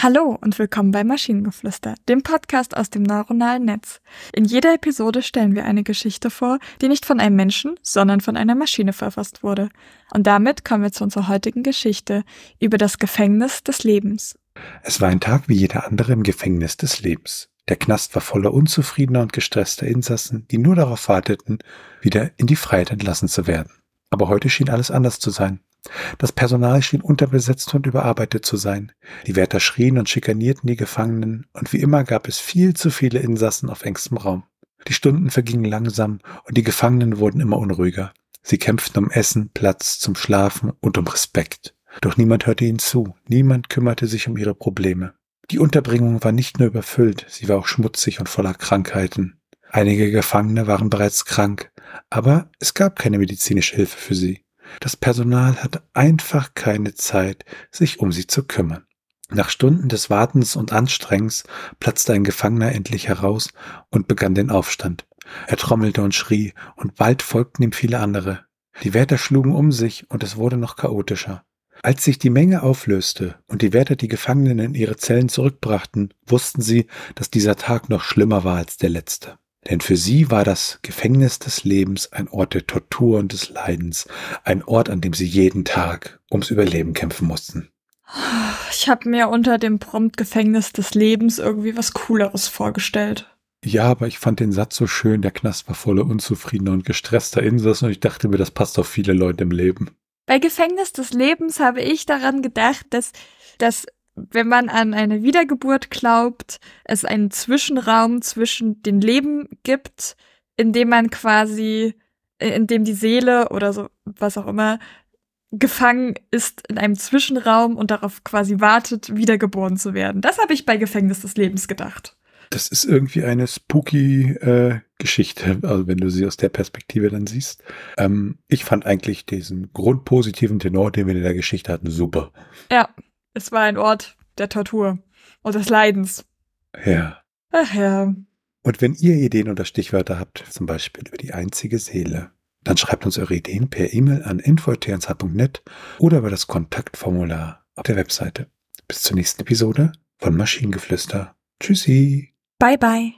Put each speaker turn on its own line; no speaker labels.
Hallo und willkommen bei Maschinengeflüster, dem Podcast aus dem neuronalen Netz. In jeder Episode stellen wir eine Geschichte vor, die nicht von einem Menschen, sondern von einer Maschine verfasst wurde. Und damit kommen wir zu unserer heutigen Geschichte über das Gefängnis des Lebens.
Es war ein Tag wie jeder andere im Gefängnis des Lebens. Der Knast war voller unzufriedener und gestresster Insassen, die nur darauf warteten, wieder in die Freiheit entlassen zu werden. Aber heute schien alles anders zu sein. Das Personal schien unterbesetzt und überarbeitet zu sein. Die Wärter schrien und schikanierten die Gefangenen, und wie immer gab es viel zu viele Insassen auf engstem Raum. Die Stunden vergingen langsam, und die Gefangenen wurden immer unruhiger. Sie kämpften um Essen, Platz zum Schlafen und um Respekt. Doch niemand hörte ihnen zu, niemand kümmerte sich um ihre Probleme. Die Unterbringung war nicht nur überfüllt, sie war auch schmutzig und voller Krankheiten. Einige Gefangene waren bereits krank, aber es gab keine medizinische Hilfe für sie. Das Personal hatte einfach keine Zeit, sich um sie zu kümmern. Nach Stunden des Wartens und Anstrengens platzte ein Gefangener endlich heraus und begann den Aufstand. Er trommelte und schrie, und bald folgten ihm viele andere. Die Wärter schlugen um sich, und es wurde noch chaotischer. Als sich die Menge auflöste und die Wärter die Gefangenen in ihre Zellen zurückbrachten, wussten sie, dass dieser Tag noch schlimmer war als der letzte. Denn für sie war das Gefängnis des Lebens ein Ort der Tortur und des Leidens, ein Ort, an dem sie jeden Tag ums Überleben kämpfen mussten.
Ich habe mir unter dem Prompt Gefängnis des Lebens irgendwie was Cooleres vorgestellt.
Ja, aber ich fand den Satz so schön, der Knast war voller unzufriedener und gestresster Insassen und ich dachte mir, das passt auf viele Leute im Leben.
Bei Gefängnis des Lebens habe ich daran gedacht, dass, dass wenn man an eine Wiedergeburt glaubt, es einen Zwischenraum zwischen den Leben gibt, in dem man quasi, in dem die Seele oder so, was auch immer, gefangen ist in einem Zwischenraum und darauf quasi wartet, wiedergeboren zu werden. Das habe ich bei Gefängnis des Lebens gedacht.
Das ist irgendwie eine spooky äh, Geschichte, also wenn du sie aus der Perspektive dann siehst. Ähm, ich fand eigentlich diesen grundpositiven Tenor, den wir in der Geschichte hatten, super.
Ja, es war ein Ort der Tortur und des Leidens.
Ja.
Ach ja.
Und wenn ihr Ideen oder Stichwörter habt, zum Beispiel über die einzige Seele, dann schreibt uns eure Ideen per E-Mail an info.tnsh.net oder über das Kontaktformular auf der Webseite. Bis zur nächsten Episode von Maschinengeflüster. Tschüssi.
Bye bye.